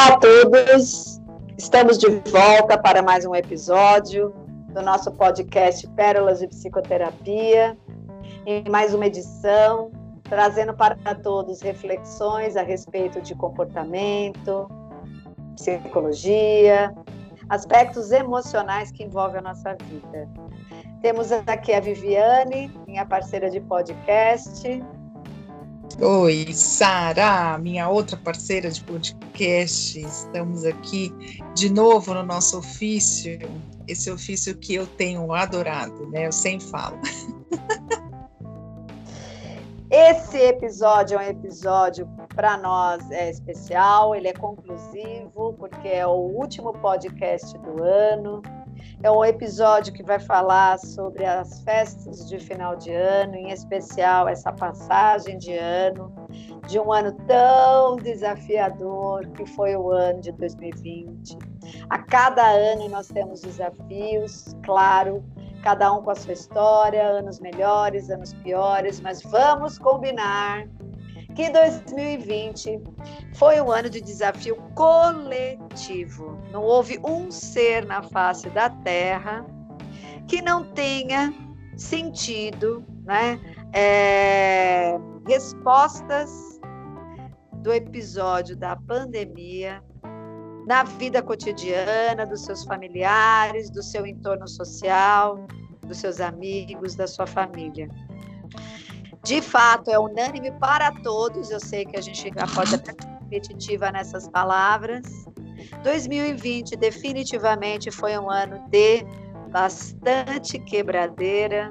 Olá a todos, estamos de volta para mais um episódio do nosso podcast Pérolas de Psicoterapia, em mais uma edição, trazendo para todos reflexões a respeito de comportamento, psicologia, aspectos emocionais que envolvem a nossa vida. Temos aqui a Viviane, minha parceira de podcast, Oi, Sara, minha outra parceira de podcast. Estamos aqui de novo no nosso ofício, esse ofício que eu tenho adorado, né? Eu sempre falo. Esse episódio é um episódio para nós é especial, ele é conclusivo, porque é o último podcast do ano. É um episódio que vai falar sobre as festas de final de ano, em especial essa passagem de ano, de um ano tão desafiador que foi o ano de 2020. A cada ano nós temos desafios, claro, cada um com a sua história, anos melhores, anos piores, mas vamos combinar que 2020 foi um ano de desafio coletivo. Não houve um ser na face da Terra que não tenha sentido né, é, respostas do episódio da pandemia na vida cotidiana dos seus familiares, do seu entorno social, dos seus amigos, da sua família de fato é unânime para todos. Eu sei que a gente já pode até repetitiva nessas palavras. 2020 definitivamente foi um ano de bastante quebradeira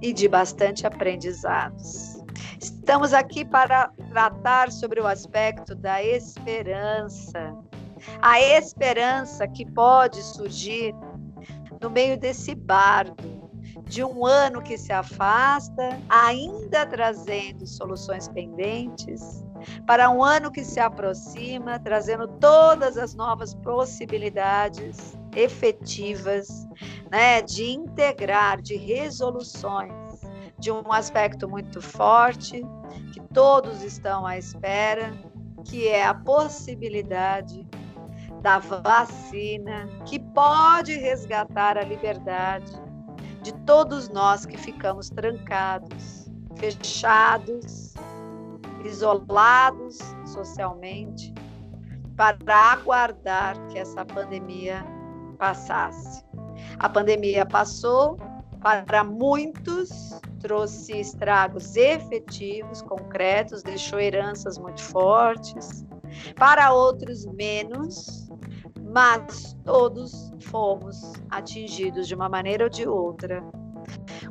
e de bastante aprendizados. Estamos aqui para tratar sobre o aspecto da esperança. A esperança que pode surgir no meio desse bardo de um ano que se afasta, ainda trazendo soluções pendentes, para um ano que se aproxima, trazendo todas as novas possibilidades efetivas, né, de integrar, de resoluções, de um aspecto muito forte que todos estão à espera, que é a possibilidade da vacina que pode resgatar a liberdade de todos nós que ficamos trancados, fechados, isolados socialmente, para aguardar que essa pandemia passasse. A pandemia passou, para muitos trouxe estragos efetivos, concretos, deixou heranças muito fortes, para outros menos, mas todos fomos atingidos de uma maneira ou de outra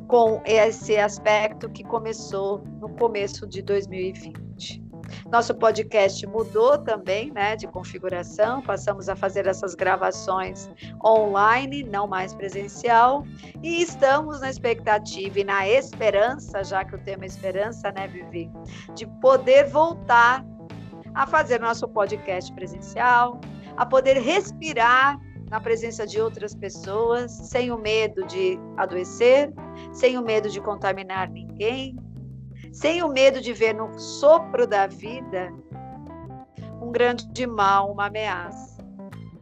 com esse aspecto que começou no começo de 2020. Nosso podcast mudou também, né, de configuração, passamos a fazer essas gravações online, não mais presencial, e estamos na expectativa e na esperança, já que o tema é esperança, né, Vivi, de poder voltar a fazer nosso podcast presencial, a poder respirar na presença de outras pessoas, sem o medo de adoecer, sem o medo de contaminar ninguém, sem o medo de ver no sopro da vida um grande mal, uma ameaça.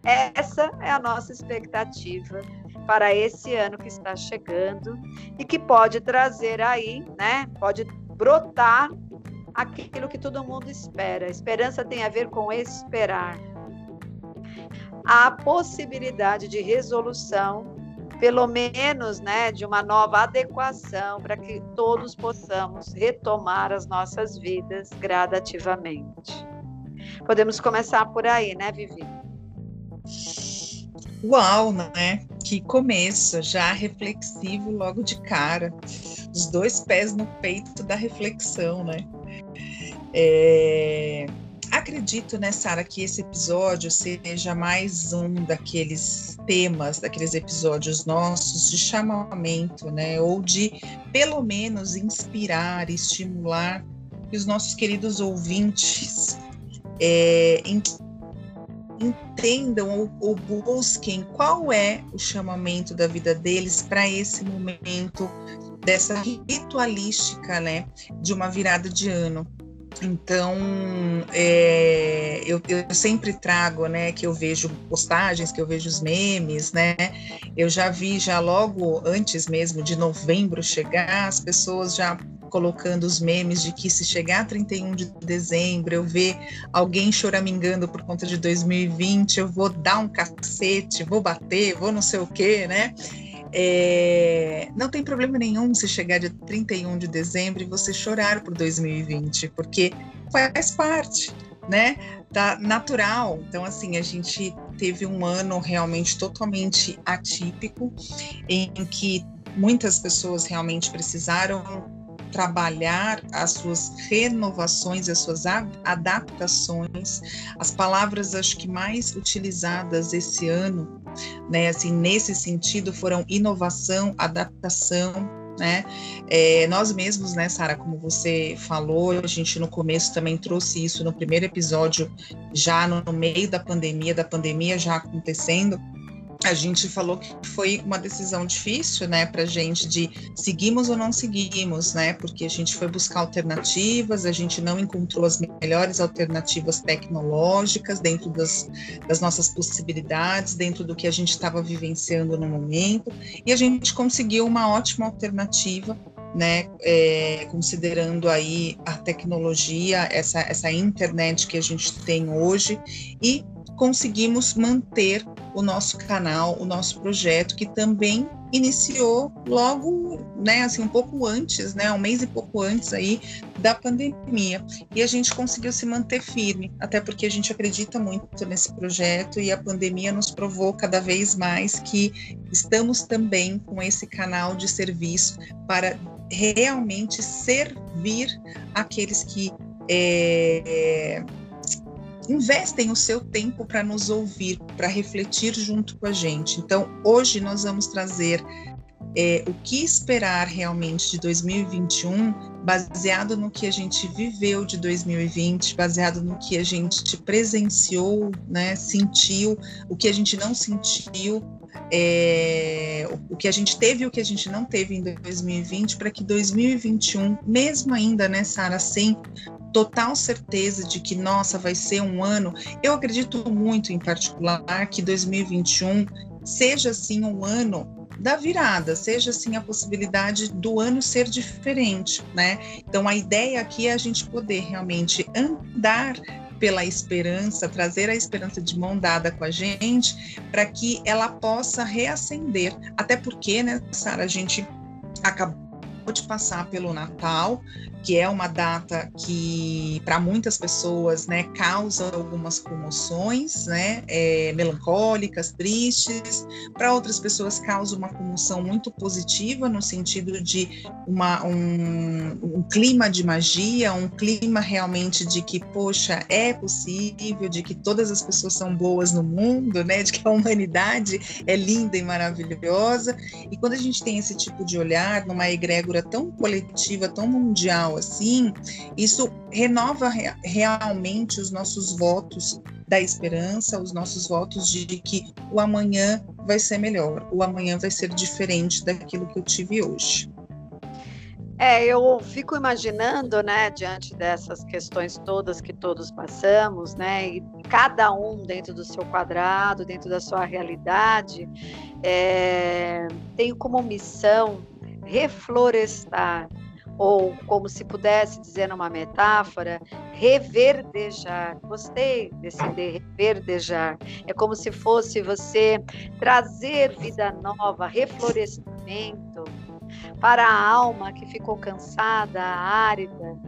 Essa é a nossa expectativa para esse ano que está chegando e que pode trazer aí, né? Pode brotar aquilo que todo mundo espera. Esperança tem a ver com esperar a possibilidade de resolução, pelo menos, né, de uma nova adequação para que todos possamos retomar as nossas vidas gradativamente. Podemos começar por aí, né, Vivi? Uau, né? Que começo, já reflexivo logo de cara. Os dois pés no peito da reflexão, né? É, acredito, né, Sara, que esse episódio seja mais um daqueles temas, daqueles episódios nossos de chamamento, né, ou de pelo menos inspirar, estimular que os nossos queridos ouvintes é, entendam ou, ou busquem qual é o chamamento da vida deles para esse momento dessa ritualística, né, de uma virada de ano Então, é, eu, eu, sempre trago, né, que eu vejo postagens, que eu vejo os memes, né, eu já vi já logo antes mesmo de novembro chegar, as pessoas já colocando os memes de que se chegar a 31 de dezembro eu ver alguém choramingando por conta de 2020, eu vou dar um cacete, vou bater, vou não sei o quê, né? É, não tem problema nenhum se chegar de 31 de dezembro e você chorar por 2020, porque faz parte, né? Tá natural. Então, assim, a gente teve um ano realmente totalmente atípico, em que muitas pessoas realmente precisaram trabalhar as suas renovações, as suas adaptações. As palavras acho que mais utilizadas esse ano, né, assim, nesse sentido foram inovação, adaptação, né? É, nós mesmos, né, Sara, como você falou, a gente no começo também trouxe isso no primeiro episódio, já no, no meio da pandemia, da pandemia já acontecendo, a gente falou que foi uma decisão difícil, né, para gente de seguimos ou não seguimos, né, porque a gente foi buscar alternativas, a gente não encontrou as melhores alternativas tecnológicas dentro das, das nossas possibilidades, dentro do que a gente estava vivenciando no momento, e a gente conseguiu uma ótima alternativa né, é, considerando aí a tecnologia, essa, essa internet que a gente tem hoje, e conseguimos manter o nosso canal, o nosso projeto, que também iniciou logo, né, assim, um pouco antes, né, um mês e pouco antes aí da pandemia. E a gente conseguiu se manter firme, até porque a gente acredita muito nesse projeto e a pandemia nos provou cada vez mais que estamos também com esse canal de serviço para realmente servir aqueles que é, investem o seu tempo para nos ouvir, para refletir junto com a gente. Então, hoje nós vamos trazer é, o que esperar realmente de 2021, baseado no que a gente viveu de 2020, baseado no que a gente presenciou, né, sentiu, o que a gente não sentiu, é, o que a gente teve e o que a gente não teve em 2020, para que 2021, mesmo ainda, né, Sara, sem total certeza de que, nossa, vai ser um ano. Eu acredito muito, em particular, que 2021 seja, assim, um ano da virada, seja assim a possibilidade do ano ser diferente, né? Então a ideia aqui é a gente poder realmente andar pela esperança, trazer a esperança de mão dada com a gente, para que ela possa reacender. Até porque, né, Sara, a gente acabou de passar pelo Natal, que é uma data que para muitas pessoas, né, causa algumas comoções, né, é, melancólicas, tristes. Para outras pessoas causa uma comoção muito positiva no sentido de uma, um, um clima de magia, um clima realmente de que poxa é possível, de que todas as pessoas são boas no mundo, né, de que a humanidade é linda e maravilhosa. E quando a gente tem esse tipo de olhar numa egrégora tão coletiva, tão mundial assim, isso renova re realmente os nossos votos da esperança, os nossos votos de que o amanhã vai ser melhor, o amanhã vai ser diferente daquilo que eu tive hoje. É, eu fico imaginando, né, diante dessas questões todas que todos passamos, né, e cada um dentro do seu quadrado, dentro da sua realidade, é, tenho como missão reflorestar ou como se pudesse dizer numa metáfora, reverdejar. Gostei desse de reverdejar. É como se fosse você trazer vida nova, reflorescimento para a alma que ficou cansada, árida,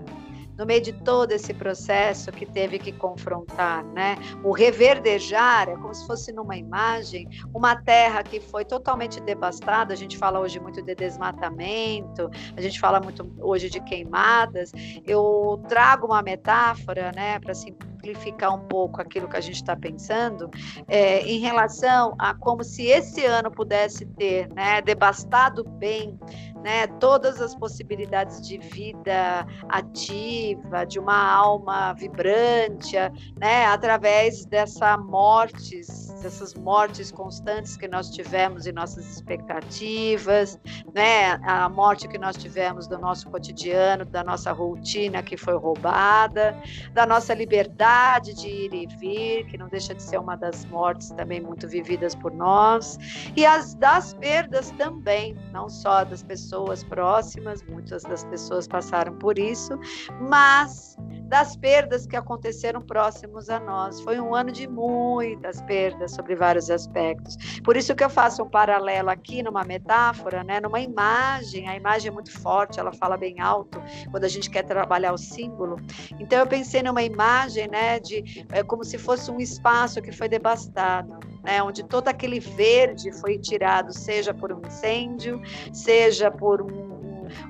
no meio de todo esse processo que teve que confrontar, né? O reverdejar é como se fosse numa imagem, uma terra que foi totalmente devastada. A gente fala hoje muito de desmatamento, a gente fala muito hoje de queimadas. Eu trago uma metáfora, né, para simplificar um pouco aquilo que a gente está pensando, é, em relação a como se esse ano pudesse ter, né, devastado bem né, todas as possibilidades de vida ativa, de uma alma vibrante, né, através dessa morte essas mortes constantes que nós tivemos em nossas expectativas, né? A morte que nós tivemos do nosso cotidiano, da nossa rotina que foi roubada, da nossa liberdade de ir e vir, que não deixa de ser uma das mortes também muito vividas por nós, e as das perdas também, não só das pessoas próximas, muitas das pessoas passaram por isso, mas das perdas que aconteceram próximos a nós. Foi um ano de muitas perdas sobre vários aspectos. Por isso que eu faço um paralelo aqui numa metáfora, né, numa imagem. A imagem é muito forte, ela fala bem alto quando a gente quer trabalhar o símbolo. Então eu pensei numa imagem, né, de é, como se fosse um espaço que foi devastado. Né, onde todo aquele verde foi tirado, seja por um incêndio, seja por um,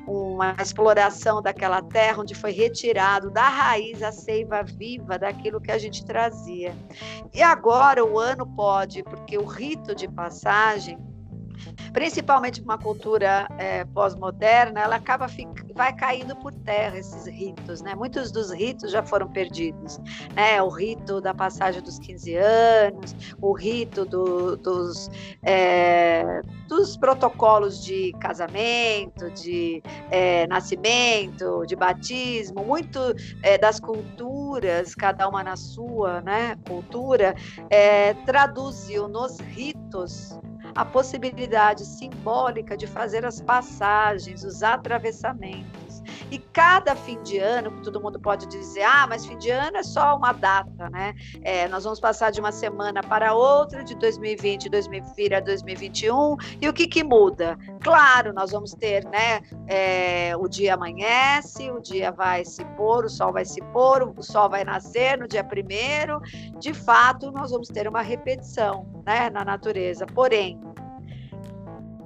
uma exploração daquela terra onde foi retirado da raiz a seiva viva daquilo que a gente trazia. E agora o ano pode, porque o rito de passagem principalmente uma cultura é, pós-moderna, ela acaba vai caindo por terra esses ritos, né? Muitos dos ritos já foram perdidos, né? O rito da passagem dos 15 anos, o rito do, dos é, dos protocolos de casamento, de é, nascimento, de batismo, muito é, das culturas, cada uma na sua, né? Cultura é, traduziu nos ritos a possibilidade simbólica de fazer as passagens, os atravessamentos. E cada fim de ano, todo mundo pode dizer, ah, mas fim de ano é só uma data, né? É, nós vamos passar de uma semana para outra, de 2020 2020 a 2021, e o que, que muda? Claro, nós vamos ter, né? É, o dia amanhece, o dia vai se pôr, o sol vai se pôr, o sol vai nascer no dia primeiro. De fato, nós vamos ter uma repetição, né, na natureza. Porém,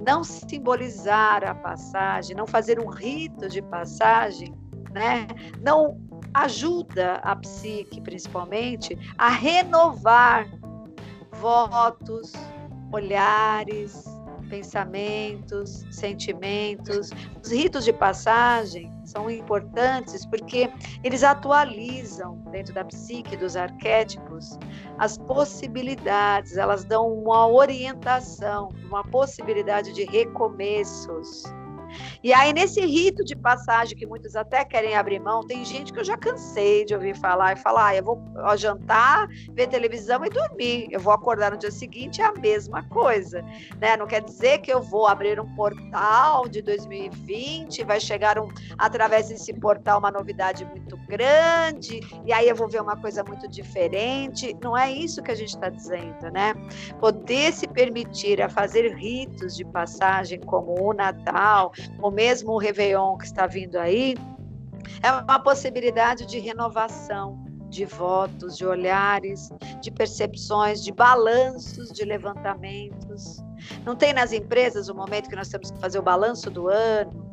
não simbolizar a passagem, não fazer um rito de passagem, né? não ajuda a psique, principalmente, a renovar votos, olhares, pensamentos, sentimentos. Os ritos de passagem são importantes porque eles atualizam dentro da psique dos arquétipos as possibilidades, elas dão uma orientação, uma possibilidade de recomeços. E aí, nesse rito de passagem que muitos até querem abrir mão, tem gente que eu já cansei de ouvir falar e falar: ah, eu vou jantar, ver televisão e dormir. Eu vou acordar no dia seguinte, é a mesma coisa. Né? Não quer dizer que eu vou abrir um portal de 2020, vai chegar um, através desse portal uma novidade muito grande, e aí eu vou ver uma coisa muito diferente. Não é isso que a gente está dizendo, né? Poder se permitir a fazer ritos de passagem como o Natal, ou mesmo o Réveillon que está vindo aí, é uma possibilidade de renovação de votos, de olhares, de percepções, de balanços, de levantamentos. Não tem nas empresas o momento que nós temos que fazer o balanço do ano,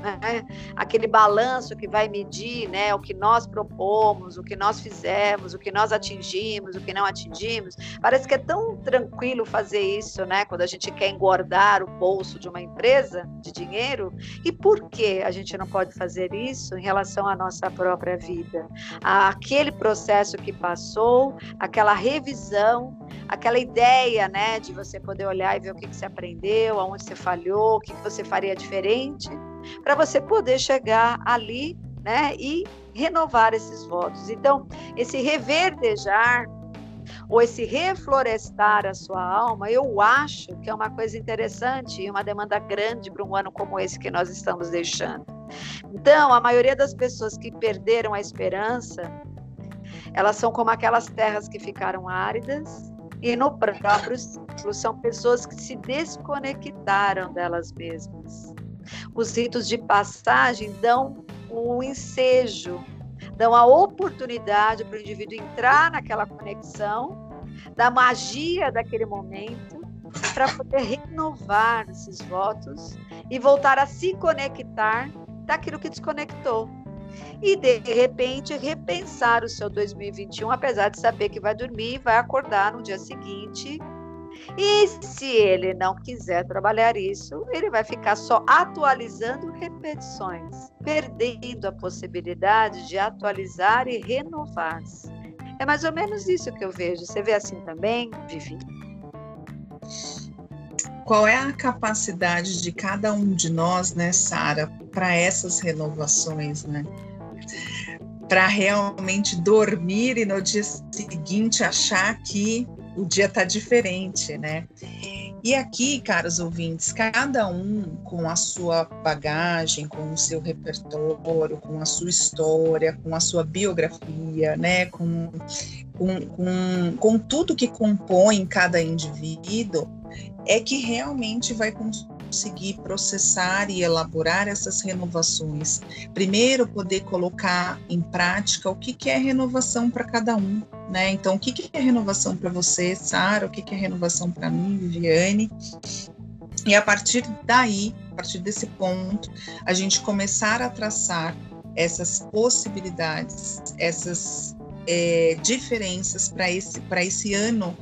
né? aquele balanço que vai medir né, o que nós propomos, o que nós fizemos, o que nós atingimos, o que não atingimos. Parece que é tão tranquilo fazer isso, né? Quando a gente quer engordar o bolso de uma empresa de dinheiro. E por que a gente não pode fazer isso em relação à nossa própria vida? Aquele processo que passou, aquela revisão, aquela ideia, né, de você poder olhar e ver o que, que você aprendeu, aonde você falhou, o que, que você faria diferente para você poder chegar ali né, e renovar esses votos. Então, esse reverdejar ou esse reflorestar a sua alma, eu acho que é uma coisa interessante e uma demanda grande para um ano como esse que nós estamos deixando. Então, a maioria das pessoas que perderam a esperança, elas são como aquelas terras que ficaram áridas e no próprio ciclo são pessoas que se desconectaram delas mesmas. Os ritos de passagem dão o ensejo, dão a oportunidade para o indivíduo entrar naquela conexão, da magia daquele momento, para poder renovar esses votos e voltar a se conectar daquilo que desconectou. E de repente repensar o seu 2021, apesar de saber que vai dormir, vai acordar no dia seguinte e se ele não quiser trabalhar isso, ele vai ficar só atualizando repetições, perdendo a possibilidade de atualizar e renovar-se. É mais ou menos isso que eu vejo. Você vê assim também, Vivi? Qual é a capacidade de cada um de nós, né, Sara, para essas renovações, né? Para realmente dormir e no dia seguinte achar que o dia está diferente, né? E aqui, caros ouvintes, cada um com a sua bagagem, com o seu repertório, com a sua história, com a sua biografia, né, com, com, com, com tudo que compõe cada indivíduo, é que realmente vai conseguir processar e elaborar essas renovações. Primeiro, poder colocar em prática o que, que é renovação para cada um, né? Então, o que, que é renovação para você, Sara? O que, que é renovação para mim, Viviane? E a partir daí, a partir desse ponto, a gente começar a traçar essas possibilidades, essas é, diferenças para esse, esse ano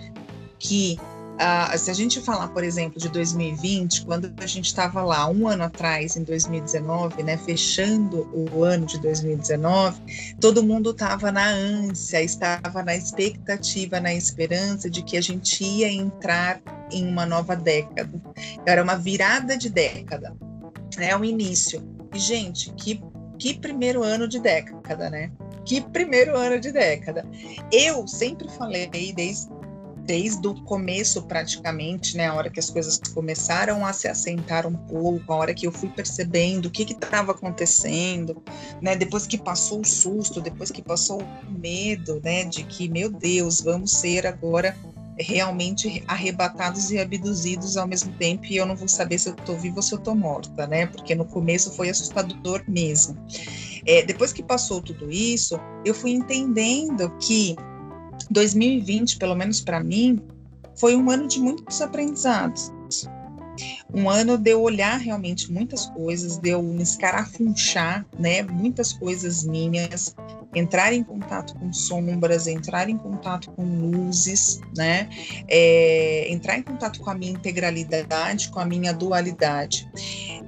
que Uh, se a gente falar, por exemplo, de 2020, quando a gente estava lá um ano atrás, em 2019, né, fechando o ano de 2019, todo mundo estava na ânsia, estava na expectativa, na esperança de que a gente ia entrar em uma nova década. Era uma virada de década, né, o início. E, gente, que, que primeiro ano de década, né? Que primeiro ano de década. Eu sempre falei, desde desde o começo praticamente, né, a hora que as coisas começaram a se assentar um pouco, a hora que eu fui percebendo o que estava acontecendo, né, depois que passou o susto, depois que passou o medo, né, de que meu Deus, vamos ser agora realmente arrebatados e abduzidos ao mesmo tempo e eu não vou saber se eu estou viva ou se eu estou morta, né? Porque no começo foi assustador mesmo. É, depois que passou tudo isso, eu fui entendendo que 2020, pelo menos para mim, foi um ano de muitos aprendizados. Um ano de eu olhar realmente muitas coisas, de eu me escarafunchar, né, muitas coisas minhas, entrar em contato com sombras, entrar em contato com luzes, né, é, entrar em contato com a minha integralidade, com a minha dualidade.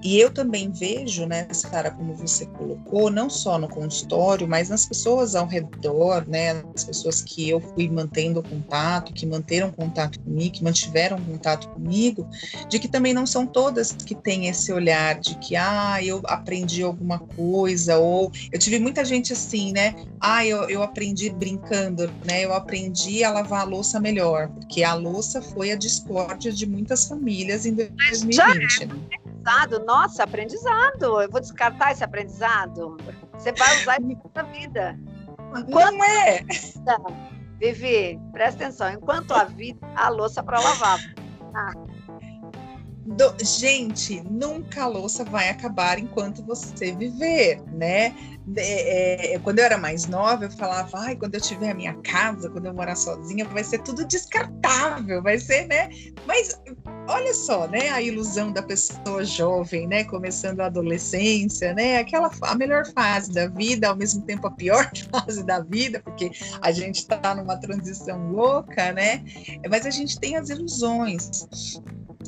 E eu também vejo, né, Sara, como você colocou, não só no consultório, mas nas pessoas ao redor, né, as pessoas que eu fui mantendo contato, que manteram contato comigo, que mantiveram contato comigo, de que também não são todas que têm esse olhar de que, ah, eu aprendi alguma coisa, ou eu tive muita gente assim, né, ah, eu, eu aprendi brincando, né, eu aprendi a lavar a louça melhor, porque a louça foi a discórdia de muitas famílias em 2020, né? aprendizado, nossa, aprendizado. Eu vou descartar esse aprendizado. Você vai usar isso na vida. Não é? Vivi, presta atenção. Enquanto a vida, a louça para lavar. Ah. Do, gente, nunca a louça vai acabar enquanto você viver, né? É, é, quando eu era mais nova, eu falava, ai, quando eu tiver a minha casa, quando eu morar sozinha, vai ser tudo descartável, vai ser, né? Mas olha só, né, a ilusão da pessoa jovem, né, começando a adolescência, né, aquela a melhor fase da vida, ao mesmo tempo a pior fase da vida, porque a gente está numa transição louca, né, mas a gente tem as ilusões.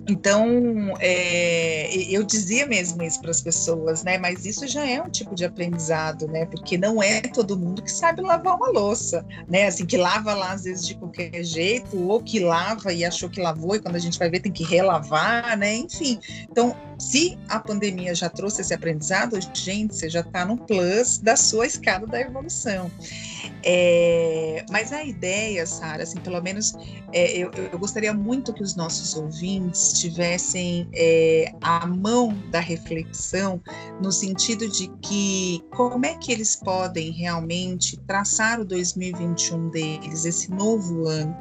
Então, é, eu dizia mesmo isso para as pessoas, né? Mas isso já é um tipo de aprendizado, né? Porque não é todo mundo que sabe lavar uma louça, né? Assim, que lava lá às vezes de qualquer jeito, ou que lava e achou que lavou, e quando a gente vai ver tem que relavar, né? Enfim. Então, se a pandemia já trouxe esse aprendizado, gente, você já está no plus da sua escada da evolução. É, mas a ideia, Sara, assim, pelo menos é, eu, eu, gostaria muito que os nossos ouvintes tivessem é, a mão da reflexão no sentido de que como é que eles podem realmente traçar o 2021 deles, esse novo ano,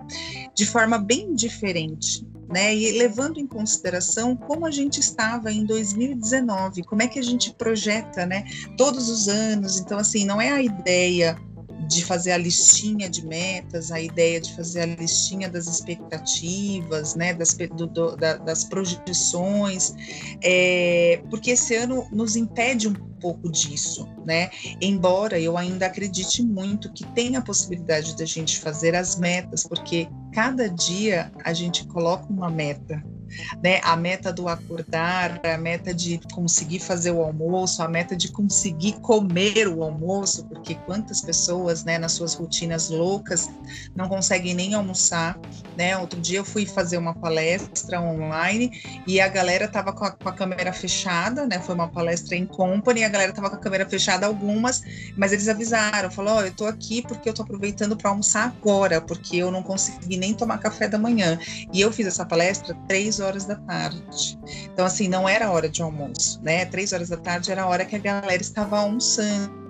de forma bem diferente, né? E levando em consideração como a gente estava em 2019, como é que a gente projeta, né? Todos os anos. Então, assim, não é a ideia de fazer a listinha de metas, a ideia de fazer a listinha das expectativas, né, das, do, do, da, das projeções, é, porque esse ano nos impede um pouco disso, né? Embora eu ainda acredite muito que tem a possibilidade da gente fazer as metas, porque cada dia a gente coloca uma meta, né? A meta do acordar, a meta de conseguir fazer o almoço, a meta de conseguir comer o almoço, porque quantas pessoas, né, nas suas rotinas loucas, não conseguem nem almoçar, né? Outro dia eu fui fazer uma palestra online e a galera tava com a, com a câmera fechada, né? Foi uma palestra em company, a galera tava com a câmera fechada algumas, mas eles avisaram, falou, oh, eu tô aqui porque eu tô aproveitando para almoçar agora, porque eu não consegui nem tomar café da manhã. E eu fiz essa palestra três horas da tarde. Então, assim, não era hora de almoço, né? Três horas da tarde era a hora que a galera estava almoçando.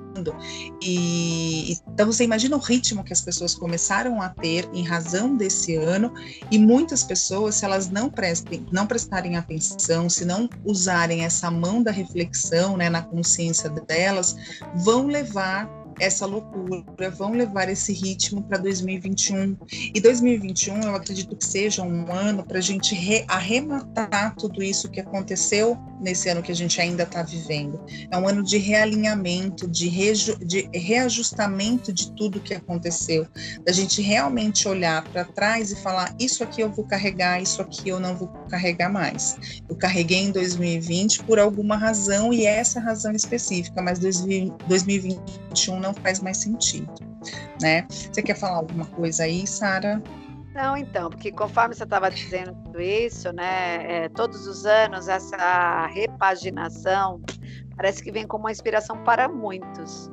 E então você imagina o ritmo que as pessoas começaram a ter em razão desse ano e muitas pessoas, se elas não prestem, não prestarem atenção, se não usarem essa mão da reflexão, né, na consciência delas, vão levar essa loucura, vão levar esse ritmo para 2021. E 2021 eu acredito que seja um ano para a gente arrematar tudo isso que aconteceu nesse ano que a gente ainda está vivendo. É um ano de realinhamento, de, de reajustamento de tudo que aconteceu, da gente realmente olhar para trás e falar: isso aqui eu vou carregar, isso aqui eu não vou carregar mais. Eu carreguei em 2020 por alguma razão e essa razão específica, mas 2021 não faz mais sentido, né? Você quer falar alguma coisa aí, Sara? Não, então, porque conforme você estava dizendo tudo isso, né, é, todos os anos essa repaginação parece que vem como uma inspiração para muitos.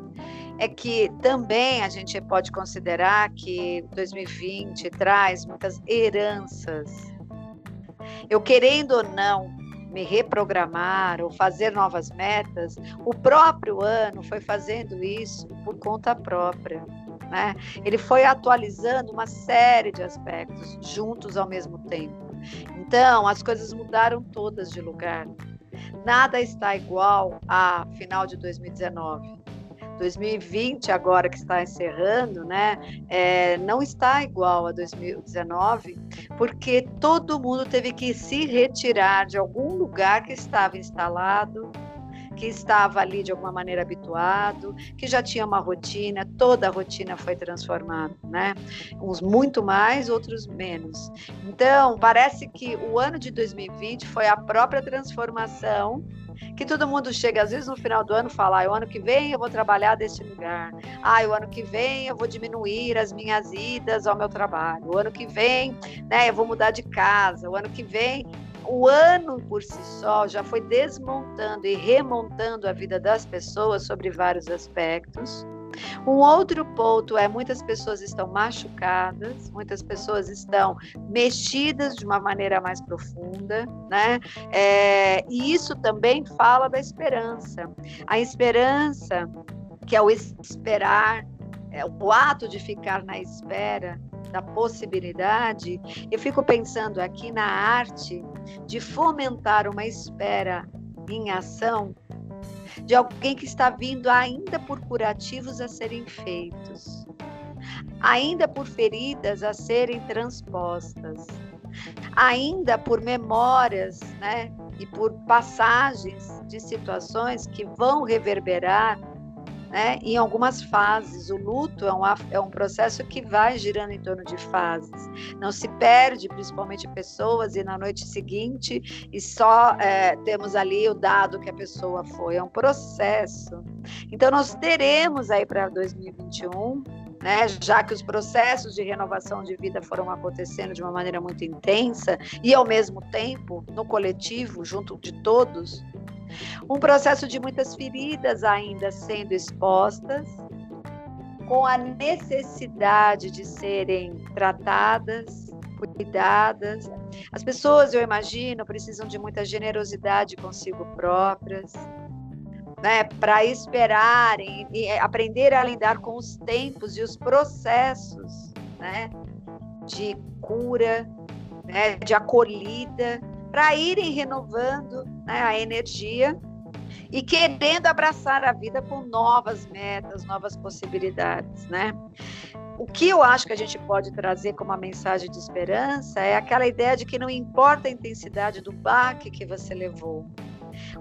É que também a gente pode considerar que 2020 traz muitas heranças. Eu querendo ou não me reprogramar ou fazer novas metas, o próprio ano foi fazendo isso por conta própria. Né? Ele foi atualizando uma série de aspectos juntos ao mesmo tempo. Então, as coisas mudaram todas de lugar. Nada está igual a final de 2019. 2020, agora que está encerrando, né, é, não está igual a 2019, porque todo mundo teve que se retirar de algum lugar que estava instalado, que estava ali de alguma maneira habituado, que já tinha uma rotina, toda a rotina foi transformada, né? Uns muito mais, outros menos. Então, parece que o ano de 2020 foi a própria transformação que todo mundo chega, às vezes, no final do ano, fala: ah, o ano que vem eu vou trabalhar deste lugar. Ah, o ano que vem eu vou diminuir as minhas idas ao meu trabalho. O ano que vem, né, eu vou mudar de casa. O ano que vem o ano por si só já foi desmontando e remontando a vida das pessoas sobre vários aspectos. Um outro ponto é muitas pessoas estão machucadas, muitas pessoas estão mexidas de uma maneira mais profunda, né? É, e isso também fala da esperança. A esperança, que é o esperar, é o ato de ficar na espera da possibilidade, eu fico pensando aqui na arte de fomentar uma espera em ação de alguém que está vindo ainda por curativos a serem feitos, ainda por feridas a serem transpostas, ainda por memórias, né, e por passagens de situações que vão reverberar né, em algumas fases. O luto é um, é um processo que vai girando em torno de fases. Não se perde, principalmente pessoas, e na noite seguinte, e só é, temos ali o dado que a pessoa foi. É um processo. Então, nós teremos aí para 2021 né, já que os processos de renovação de vida foram acontecendo de uma maneira muito intensa e ao mesmo tempo no coletivo, junto de todos, um processo de muitas feridas ainda sendo expostas, com a necessidade de serem tratadas, cuidadas. As pessoas, eu imagino, precisam de muita generosidade consigo próprias, né, para esperarem e aprender a lidar com os tempos e os processos, né, de cura, né, de acolhida, para irem renovando né, a energia e querendo abraçar a vida com novas metas, novas possibilidades, né? O que eu acho que a gente pode trazer como uma mensagem de esperança é aquela ideia de que não importa a intensidade do baque que você levou,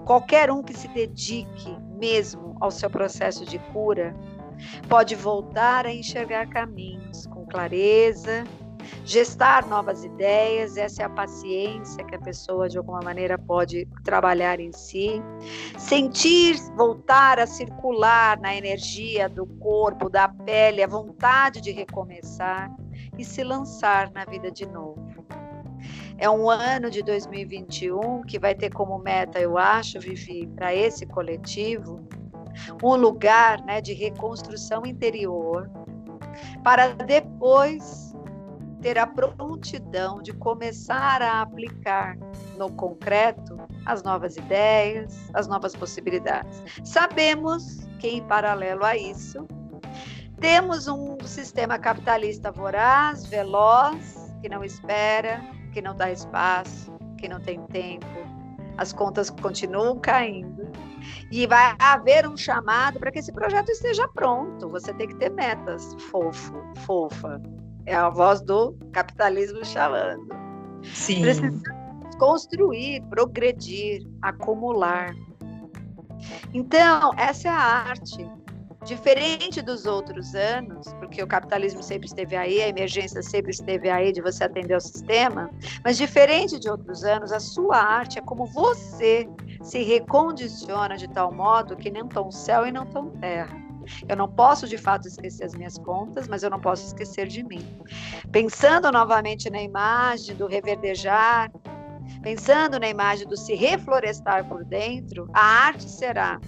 qualquer um que se dedique mesmo ao seu processo de cura pode voltar a enxergar caminhos com clareza, gestar novas ideias, essa é a paciência que a pessoa de alguma maneira pode trabalhar em si, sentir voltar a circular na energia do corpo, da pele, a vontade de recomeçar e se lançar na vida de novo. É um ano de 2021 que vai ter como meta, eu acho, Vivi, para esse coletivo, um lugar né, de reconstrução interior, para depois ter a prontidão de começar a aplicar no concreto as novas ideias, as novas possibilidades. Sabemos que, em paralelo a isso, temos um sistema capitalista voraz, veloz, que não espera, que não dá espaço, que não tem tempo. As contas continuam caindo. E vai haver um chamado para que esse projeto esteja pronto. Você tem que ter metas. Fofo, fofa. É a voz do capitalismo chamando. Sim. Precisamos construir, progredir, acumular. Então, essa é a arte. Diferente dos outros anos, porque o capitalismo sempre esteve aí, a emergência sempre esteve aí de você atender o sistema, mas diferente de outros anos, a sua arte é como você se recondiciona de tal modo que nem tão céu e não tão terra. Eu não posso de fato esquecer as minhas contas, mas eu não posso esquecer de mim. Pensando novamente na imagem do reverdejar, pensando na imagem do se reflorestar por dentro, a arte será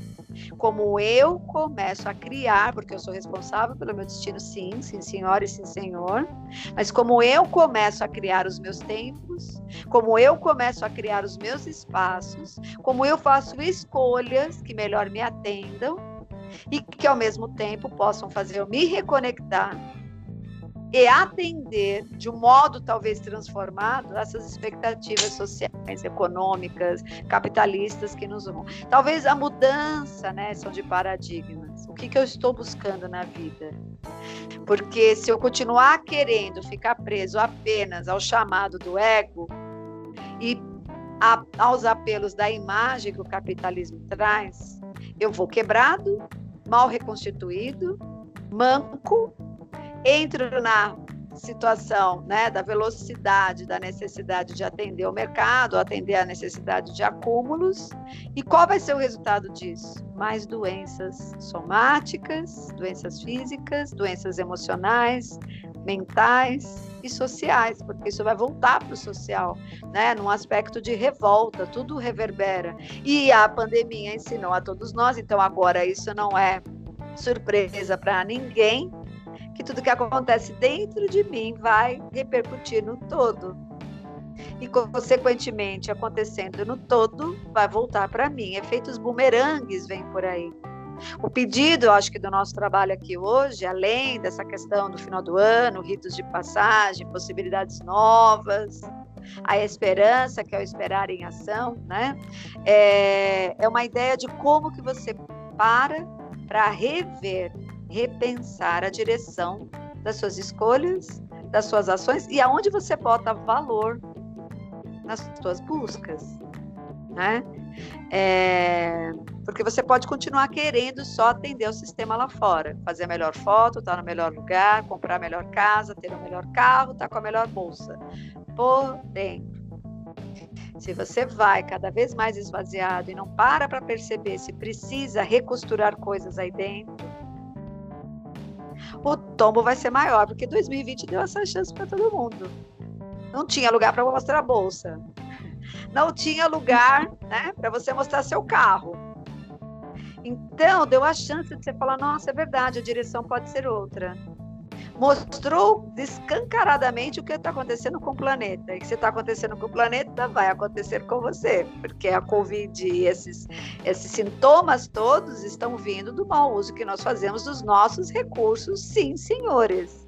como eu começo a criar, porque eu sou responsável pelo meu destino, sim, sim, senhora e sim, senhor, mas como eu começo a criar os meus tempos, como eu começo a criar os meus espaços, como eu faço escolhas que melhor me atendam, e que ao mesmo tempo possam fazer eu me reconectar e atender de um modo talvez transformado essas expectativas sociais, econômicas, capitalistas que nos vão. Talvez a mudança, né, são de paradigmas. O que, que eu estou buscando na vida? Porque se eu continuar querendo ficar preso apenas ao chamado do ego e a, aos apelos da imagem que o capitalismo traz, eu vou quebrado, mal reconstituído, manco, entro na situação né, da velocidade, da necessidade de atender o mercado, atender a necessidade de acúmulos. E qual vai ser o resultado disso? Mais doenças somáticas, doenças físicas, doenças emocionais, mentais e sociais, porque isso vai voltar para o social, né? Num aspecto de revolta, tudo reverbera. E a pandemia ensinou a todos nós, então agora isso não é surpresa para ninguém, que tudo que acontece dentro de mim vai repercutir no todo. E, consequentemente, acontecendo no todo, vai voltar para mim. Efeitos bumerangues vêm por aí. O pedido, acho que do nosso trabalho aqui hoje, além dessa questão do final do ano, ritos de passagem, possibilidades novas, a esperança, que é o esperar em ação, né? É, é uma ideia de como que você para para rever, repensar a direção das suas escolhas, das suas ações e aonde você bota valor nas suas buscas, né? É, porque você pode continuar querendo só atender o sistema lá fora, fazer a melhor foto, estar tá no melhor lugar, comprar a melhor casa, ter o melhor carro, estar tá com a melhor bolsa. Porém, se você vai cada vez mais esvaziado e não para para perceber se precisa recosturar coisas aí dentro, o tombo vai ser maior, porque 2020 deu essa chance para todo mundo. Não tinha lugar para mostrar a bolsa. Não tinha lugar né, para você mostrar seu carro. Então, deu a chance de você falar: nossa, é verdade, a direção pode ser outra mostrou descancaradamente o que está acontecendo com o planeta. E que está acontecendo com o planeta vai acontecer com você, porque a Covid e esses, esses sintomas todos estão vindo do mau uso que nós fazemos dos nossos recursos, sim, senhores.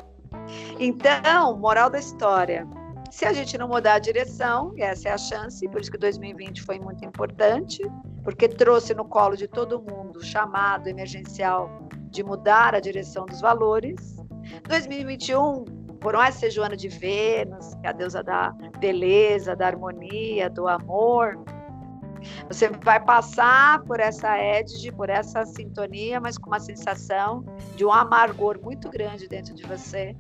Então, moral da história. Se a gente não mudar a direção, essa é a chance, por isso que 2020 foi muito importante, porque trouxe no colo de todo mundo o chamado emergencial de mudar a direção dos valores, 2021, por mais seja o ano de Vênus, que é a deusa da beleza, da harmonia, do amor, você vai passar por essa edge, por essa sintonia, mas com uma sensação de um amargor muito grande dentro de você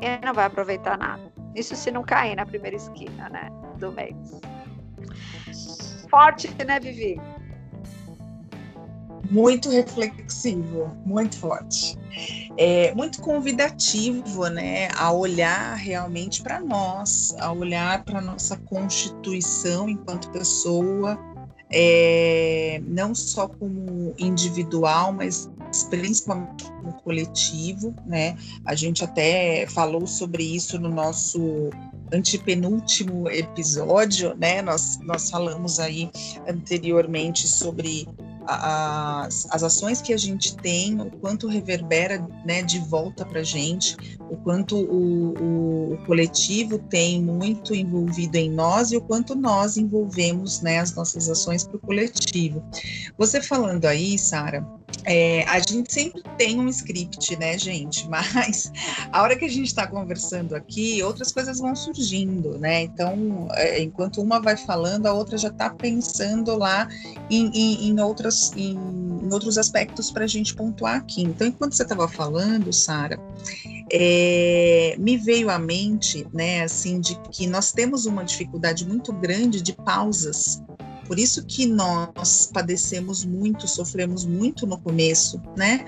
e não vai aproveitar nada. Isso se não cair na primeira esquina, né? Do mês. Forte, né, Vivi? Muito reflexivo, muito forte. É, muito convidativo, né, a olhar realmente para nós, a olhar para nossa constituição enquanto pessoa, é, não só como individual, mas principalmente como coletivo, né? A gente até falou sobre isso no nosso antepenúltimo episódio, né? Nós, nós falamos aí anteriormente sobre as, as ações que a gente tem, o quanto reverbera né, de volta para a gente, o quanto o, o, o, coletivo tem muito envolvido em nós e o quanto nós envolvemos né, as nossas ações para o coletivo. Você falando aí, Sara, é, a gente sempre tem um script, né, gente? Mas a hora que a gente está conversando aqui, outras coisas vão surgindo, né? Então, é, enquanto uma vai falando, a outra já está pensando lá em, em, em outras, em, em, outros aspectos para a gente pontuar aqui. Então, enquanto você estava falando, Sara, é, me veio à mente, né, assim, de que nós temos uma dificuldade muito grande de pausas por isso que nós padecemos muito, sofremos muito no começo, né?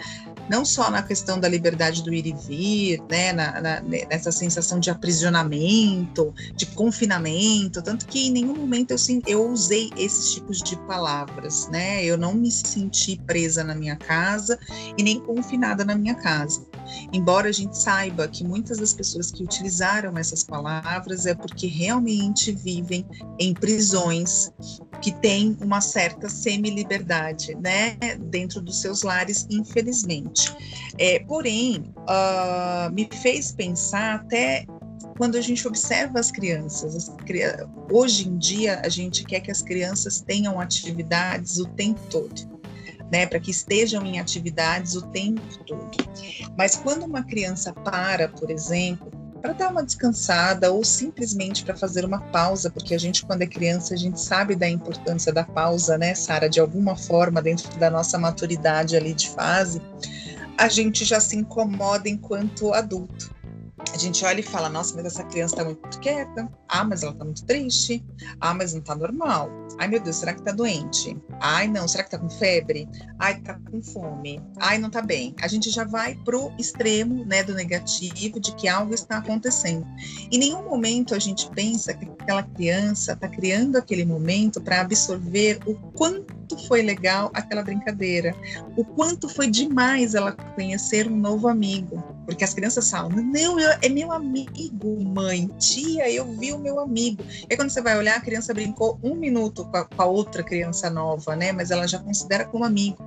Não só na questão da liberdade do ir e vir, né? Na, na, nessa sensação de aprisionamento, de confinamento, tanto que em nenhum momento eu, eu usei esses tipos de palavras, né? Eu não me senti presa na minha casa e nem confinada na minha casa. Embora a gente saiba que muitas das pessoas que utilizaram essas palavras é porque realmente vivem em prisões que têm uma certa semi-liberdade, né, dentro dos seus lares, infelizmente. É, porém, uh, me fez pensar até quando a gente observa as crianças, as, hoje em dia a gente quer que as crianças tenham atividades o tempo todo né, para que estejam em atividades o tempo todo. Mas quando uma criança para, por exemplo, para dar uma descansada ou simplesmente para fazer uma pausa, porque a gente, quando é criança, a gente sabe da importância da pausa, né, Sara? De alguma forma, dentro da nossa maturidade ali de fase, a gente já se incomoda enquanto adulto a gente olha e fala, nossa, mas essa criança está muito quieta. Ah, mas ela está muito triste. Ah, mas não está normal. Ai, meu Deus, será que está doente? Ai, não, será que está com febre? Ai, está com fome. Ai, não está bem. A gente já vai pro extremo, né, do negativo, de que algo está acontecendo. Em nenhum momento a gente pensa que aquela criança está criando aquele momento para absorver o quanto foi legal aquela brincadeira, o quanto foi demais ela conhecer um novo amigo. Porque as crianças falam, não, eu, é meu amigo, mãe, tia, eu vi o meu amigo. E quando você vai olhar, a criança brincou um minuto com a, com a outra criança nova, né? Mas ela já considera como amigo.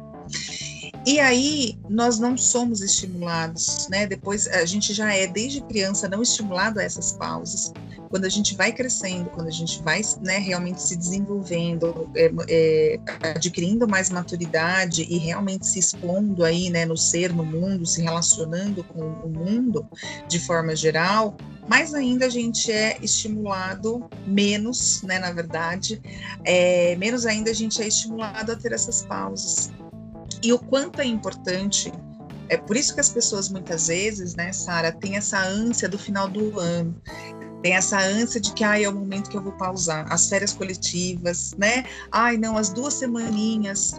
E aí nós não somos estimulados, né? Depois a gente já é desde criança não estimulado a essas pausas. Quando a gente vai crescendo, quando a gente vai né, realmente se desenvolvendo, é, é, adquirindo mais maturidade e realmente se expondo aí, né, no ser, no mundo, se relacionando com o mundo de forma geral, mais ainda a gente é estimulado menos, né, na verdade, é, menos ainda a gente é estimulado a ter essas pausas e o quanto é importante. É por isso que as pessoas muitas vezes, né, Sara, têm essa ânsia do final do ano, tem essa ânsia de que ai, é o momento que eu vou pausar, as férias coletivas, né? Ai, não, as duas semaninhas.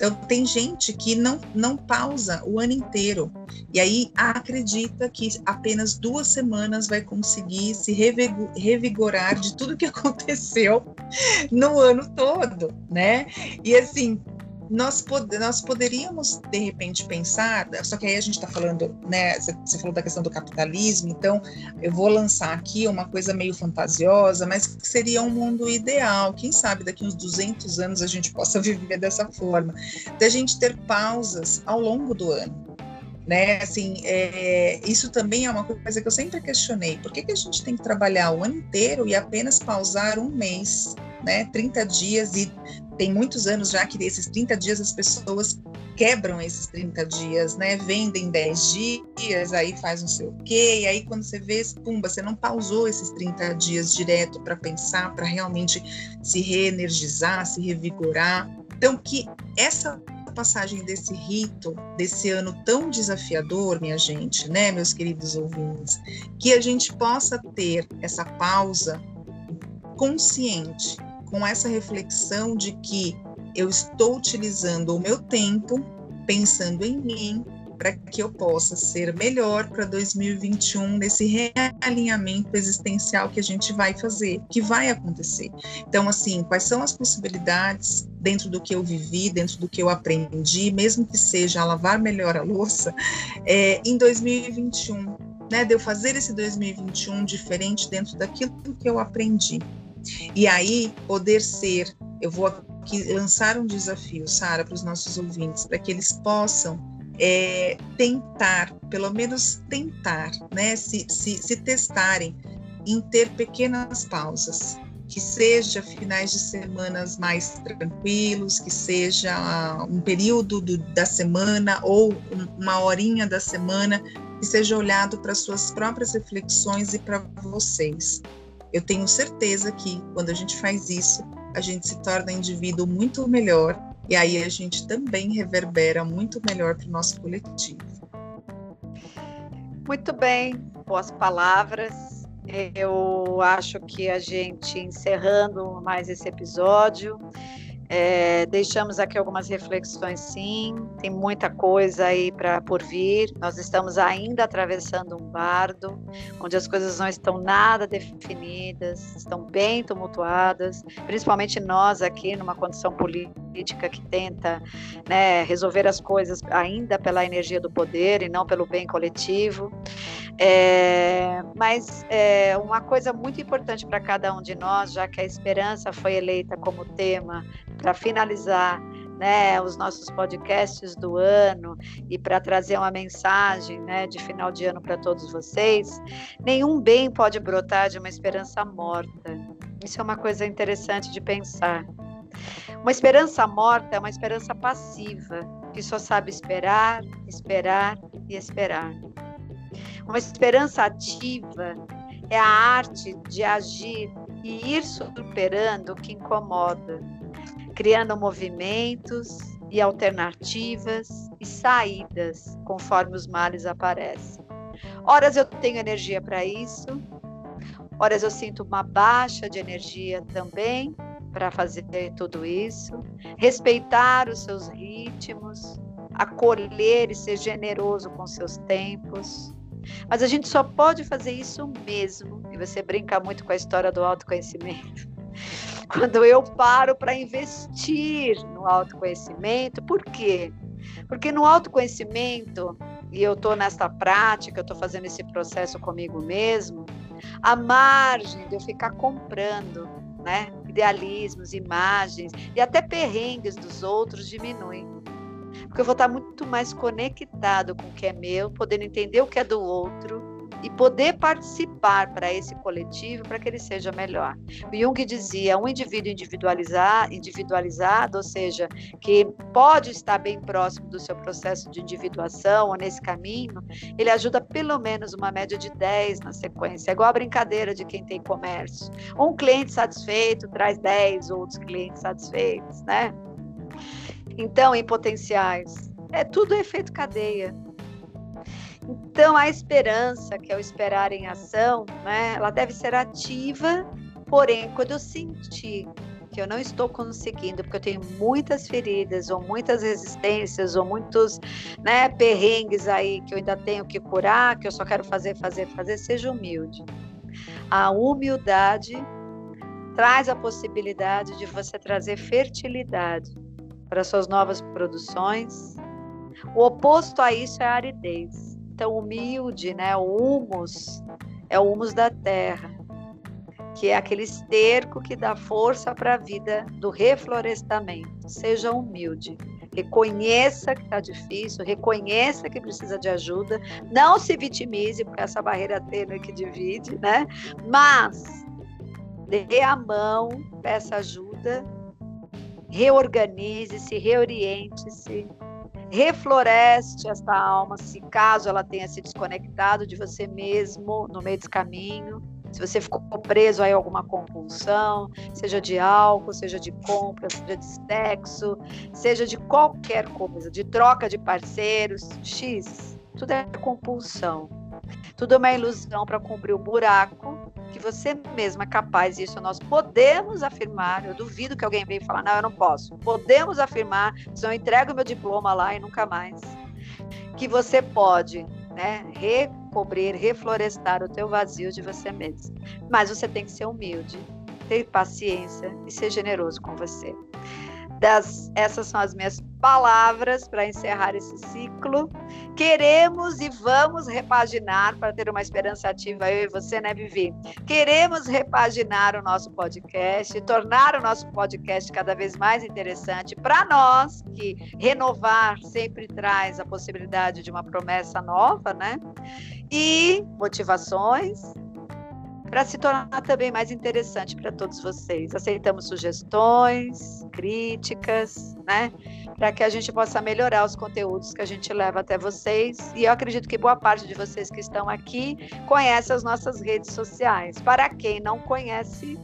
Então, tem gente que não, não pausa o ano inteiro. E aí acredita que apenas duas semanas vai conseguir se revigorar de tudo que aconteceu no ano todo, né? E assim, nós, pod nós poderíamos, de repente, pensar, só que aí a gente está falando, né? Você falou da questão do capitalismo, então eu vou lançar aqui uma coisa meio fantasiosa, mas que seria um mundo ideal. Quem sabe daqui uns 200 anos a gente possa viver dessa forma, da gente ter pausas ao longo do ano né? Assim, é, isso também é uma coisa que eu sempre questionei. Por que, que a gente tem que trabalhar o ano inteiro e apenas pausar um mês, né? 30 dias e tem muitos anos já que esses 30 dias as pessoas quebram esses 30 dias, né? Vendem 10 dias, aí faz não sei o quê, e aí quando você vê, pumba, você não pausou esses 30 dias direto para pensar, para realmente se reenergizar, se revigorar. Então, que essa passagem desse rito, desse ano tão desafiador, minha gente, né, meus queridos ouvintes, que a gente possa ter essa pausa consciente, com essa reflexão de que eu estou utilizando o meu tempo pensando em mim, para que eu possa ser melhor para 2021 nesse realinhamento existencial que a gente vai fazer, que vai acontecer. Então, assim, quais são as possibilidades dentro do que eu vivi, dentro do que eu aprendi, mesmo que seja lavar melhor a louça, é, em 2021, né? De eu fazer esse 2021 diferente dentro daquilo que eu aprendi. E aí poder ser, eu vou aqui lançar um desafio, Sara, para os nossos ouvintes, para que eles possam é, tentar, pelo menos tentar, né, se, se, se testarem em ter pequenas pausas, que seja finais de semanas mais tranquilos, que seja um período do, da semana ou uma horinha da semana, que seja olhado para suas próprias reflexões e para vocês. Eu tenho certeza que quando a gente faz isso, a gente se torna indivíduo muito melhor e aí a gente também reverbera muito melhor para o nosso coletivo. Muito bem, boas palavras. Eu acho que a gente encerrando mais esse episódio, é, deixamos aqui algumas reflexões, sim. Tem muita coisa aí para por vir. Nós estamos ainda atravessando um bardo, onde as coisas não estão nada definidas, estão bem tumultuadas. Principalmente nós aqui, numa condição política que tenta né, resolver as coisas ainda pela energia do poder e não pelo bem coletivo. É, mas é, uma coisa muito importante para cada um de nós, já que a esperança foi eleita como tema para finalizar né, os nossos podcasts do ano e para trazer uma mensagem né, de final de ano para todos vocês, nenhum bem pode brotar de uma esperança morta. Isso é uma coisa interessante de pensar. Uma esperança morta é uma esperança passiva, que só sabe esperar, esperar e esperar. Uma esperança ativa é a arte de agir e ir superando o que incomoda, criando movimentos e alternativas e saídas conforme os males aparecem. Horas eu tenho energia para isso, horas eu sinto uma baixa de energia também para fazer tudo isso, respeitar os seus ritmos, acolher e ser generoso com seus tempos. Mas a gente só pode fazer isso mesmo, e você brinca muito com a história do autoconhecimento, quando eu paro para investir no autoconhecimento. Por quê? Porque no autoconhecimento, e eu estou nesta prática, eu estou fazendo esse processo comigo mesmo, a margem de eu ficar comprando, né? Idealismos, imagens e até perrengues dos outros diminui porque eu vou estar muito mais conectado com o que é meu, podendo entender o que é do outro e poder participar para esse coletivo para que ele seja melhor. O Jung dizia, um indivíduo individualizar, individualizado, ou seja, que pode estar bem próximo do seu processo de individuação ou nesse caminho, ele ajuda pelo menos uma média de 10 na sequência. É igual a brincadeira de quem tem comércio. Um cliente satisfeito traz 10 outros clientes satisfeitos, né? Então, em potenciais, é tudo efeito cadeia. Então, a esperança, que é o esperar em ação, né, ela deve ser ativa, porém, quando eu sentir que eu não estou conseguindo, porque eu tenho muitas feridas, ou muitas resistências, ou muitos né, perrengues aí que eu ainda tenho que curar, que eu só quero fazer, fazer, fazer, seja humilde. A humildade traz a possibilidade de você trazer fertilidade para suas novas produções. O oposto a isso é a aridez. Então, humilde, né? O humus é o humus da terra, que é aquele esterco que dá força para a vida do reflorestamento. Seja humilde. Reconheça que está difícil, reconheça que precisa de ajuda, não se vitimize, porque essa barreira tênue que divide, né? Mas dê a mão, peça ajuda reorganize-se, reoriente-se, refloreste esta alma, se caso ela tenha se desconectado de você mesmo no meio desse caminho, Se você ficou preso a alguma compulsão, seja de álcool, seja de compra, seja de sexo, seja de qualquer coisa, de troca de parceiros, X, tudo é compulsão. Tudo é uma ilusão para cumprir o buraco que você mesma é capaz, isso nós podemos afirmar. Eu duvido que alguém venha falar, não, eu não posso. Podemos afirmar, senão eu entrego meu diploma lá e nunca mais. Que você pode né, recobrir, reflorestar o teu vazio de você mesmo. Mas você tem que ser humilde, ter paciência e ser generoso com você. Das, essas são as minhas palavras para encerrar esse ciclo. Queremos e vamos repaginar para ter uma esperança ativa, eu e você, né, Vivi? Queremos repaginar o nosso podcast, tornar o nosso podcast cada vez mais interessante para nós, que renovar sempre traz a possibilidade de uma promessa nova, né? E motivações, para se tornar também mais interessante para todos vocês. Aceitamos sugestões, críticas, né? Para que a gente possa melhorar os conteúdos que a gente leva até vocês. E eu acredito que boa parte de vocês que estão aqui conhece as nossas redes sociais. Para quem não conhece,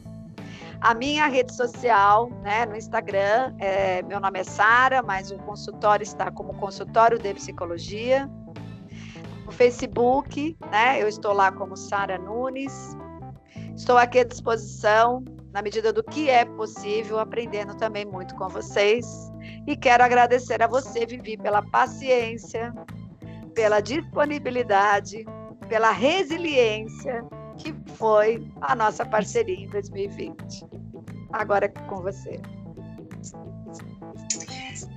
a minha rede social, né, no Instagram, é, meu nome é Sara, mas o consultório está como consultório de psicologia. No Facebook, né, eu estou lá como Sara Nunes. Estou aqui à disposição, na medida do que é possível, aprendendo também muito com vocês. E quero agradecer a você, Vivi, pela paciência, pela disponibilidade, pela resiliência que foi a nossa parceria em 2020. Agora é com você.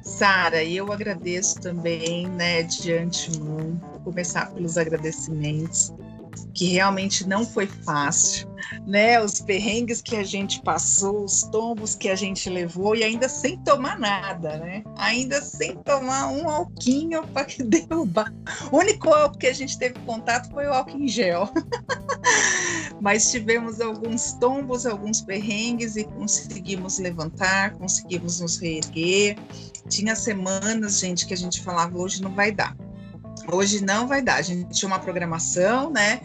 Sara, eu agradeço também, né, de antemão, começar pelos agradecimentos que realmente não foi fácil, né? Os perrengues que a gente passou, os tombos que a gente levou e ainda sem tomar nada, né? Ainda sem tomar um alquinho para derrubar. O único álcool que a gente teve contato foi o álcool em gel. Mas tivemos alguns tombos, alguns perrengues e conseguimos levantar, conseguimos nos reerguer. Tinha semanas, gente, que a gente falava hoje não vai dar Hoje não vai dar. A gente tinha uma programação, né?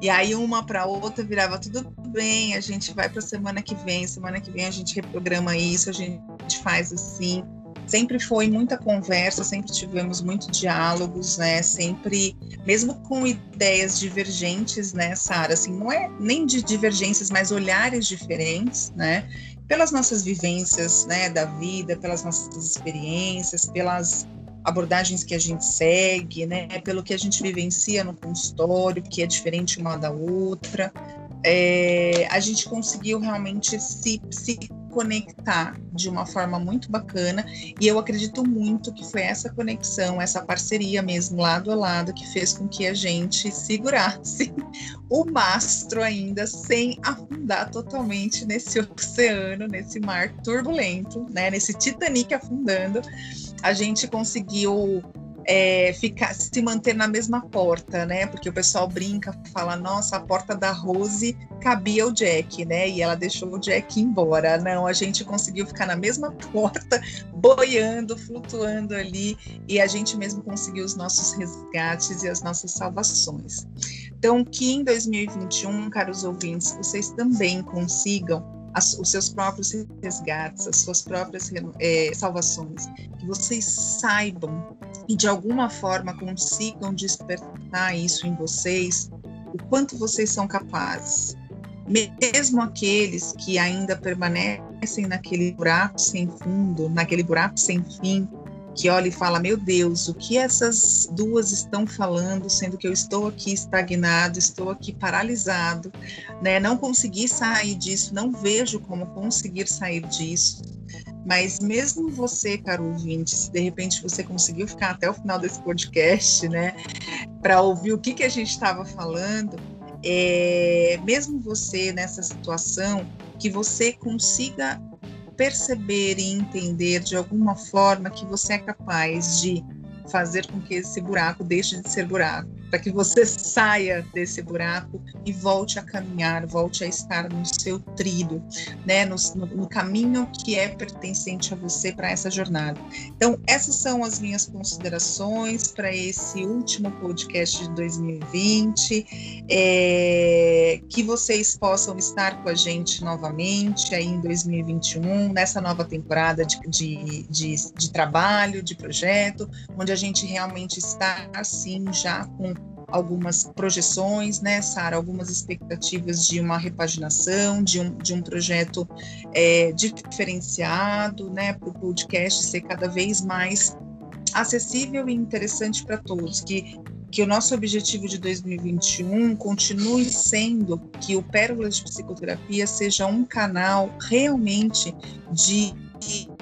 E aí uma para outra virava tudo bem, a gente vai para semana que vem, semana que vem a gente reprograma isso, a gente faz assim. Sempre foi muita conversa, sempre tivemos muito diálogos, né? Sempre, mesmo com ideias divergentes, né, Sara? Assim, não é nem de divergências, mas olhares diferentes, né? Pelas nossas vivências, né, da vida, pelas nossas experiências, pelas abordagens que a gente segue, né, pelo que a gente vivencia no consultório, que é diferente uma da outra, é, a gente conseguiu realmente se, se conectar de uma forma muito bacana. E eu acredito muito que foi essa conexão, essa parceria mesmo lado a lado que fez com que a gente segurasse o mastro ainda sem afundar totalmente nesse oceano, nesse mar turbulento, né, nesse Titanic afundando a gente conseguiu é, ficar, se manter na mesma porta, né? Porque o pessoal brinca, fala, nossa, a porta da Rose cabia o Jack, né? E ela deixou o Jack embora. Não, a gente conseguiu ficar na mesma porta, boiando, flutuando ali, e a gente mesmo conseguiu os nossos resgates e as nossas salvações. Então, que em 2021, caros ouvintes, vocês também consigam as, os seus próprios resgates, as suas próprias é, salvações, que vocês saibam e de alguma forma consigam despertar isso em vocês, o quanto vocês são capazes. Mesmo aqueles que ainda permanecem naquele buraco sem fundo, naquele buraco sem fim, que olha e fala: Meu Deus, o que essas duas estão falando, sendo que eu estou aqui estagnado, estou aqui paralisado, né? Não consegui sair disso, não vejo como conseguir sair disso. Mas mesmo você, caro ouvinte, se de repente você conseguiu ficar até o final desse podcast, né, para ouvir o que, que a gente estava falando, é, mesmo você nessa situação, que você consiga perceber e entender de alguma forma que você é capaz de fazer com que esse buraco deixe de ser buraco, para que você saia desse buraco e volte a caminhar, volte a estar no seu trilho, né, no, no caminho que é pertencente a você para essa jornada. Então, essas são as minhas considerações para esse último podcast de 2020. É, que vocês possam estar com a gente novamente aí em 2021, nessa nova temporada de, de, de, de trabalho, de projeto, onde a gente realmente está assim já com algumas projeções, né, Sara, algumas expectativas de uma repaginação, de um, de um projeto é, diferenciado, né, para o podcast ser cada vez mais acessível e interessante para todos, que que o nosso objetivo de 2021 continue sendo que o Pérolas de Psicoterapia seja um canal realmente de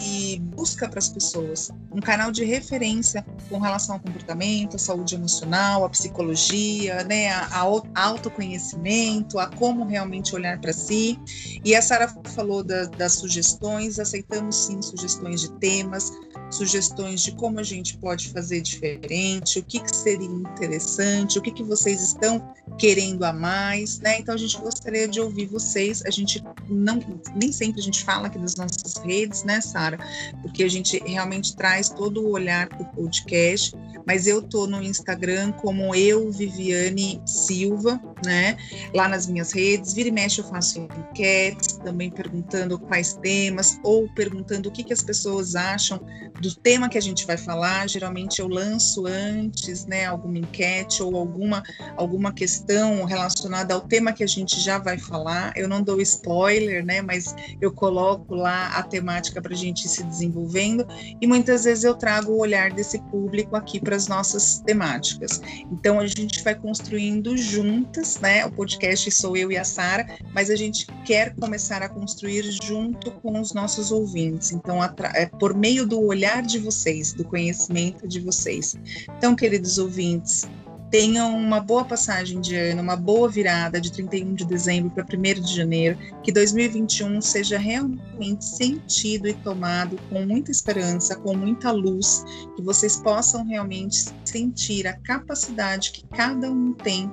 e, busca para as pessoas um canal de referência com relação ao comportamento, à saúde emocional, à psicologia, né, a, a autoconhecimento, a como realmente olhar para si. E a Sara falou da, das sugestões, aceitamos sim sugestões de temas, sugestões de como a gente pode fazer diferente, o que, que seria interessante, o que, que vocês estão querendo a mais, né? Então a gente gostaria de ouvir vocês. A gente não nem sempre a gente fala aqui das nossas redes, né, Sara? Porque a gente realmente traz todo o olhar para o podcast. Mas eu tô no Instagram como eu, Viviane Silva, né? Lá nas minhas redes. Vira e mexe eu faço enquetes, também perguntando quais temas, ou perguntando o que, que as pessoas acham do tema que a gente vai falar. Geralmente eu lanço antes, né, alguma enquete ou alguma, alguma questão relacionada ao tema que a gente já vai falar. Eu não dou spoiler, né, mas eu coloco lá a temática para a gente ir se desenvolvendo e muitas vezes eu trago o olhar desse público aqui para as nossas temáticas. Então a gente vai construindo juntas, né? O podcast sou eu e a Sara, mas a gente quer começar a construir junto com os nossos ouvintes. Então, é por meio do olhar de vocês, do conhecimento de vocês. Então, queridos ouvintes, tenham uma boa passagem de ano, uma boa virada de 31 de dezembro para 1 de janeiro, que 2021 seja realmente sentido e tomado com muita esperança, com muita luz, que vocês possam realmente sentir a capacidade que cada um tem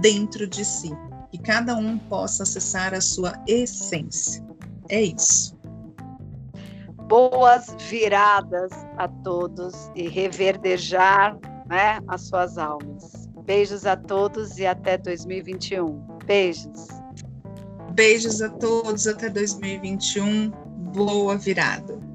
dentro de si, que cada um possa acessar a sua essência. É isso. Boas viradas a todos e reverdejar né, as suas almas. Beijos a todos e até 2021. Beijos. Beijos a todos até 2021. Boa virada.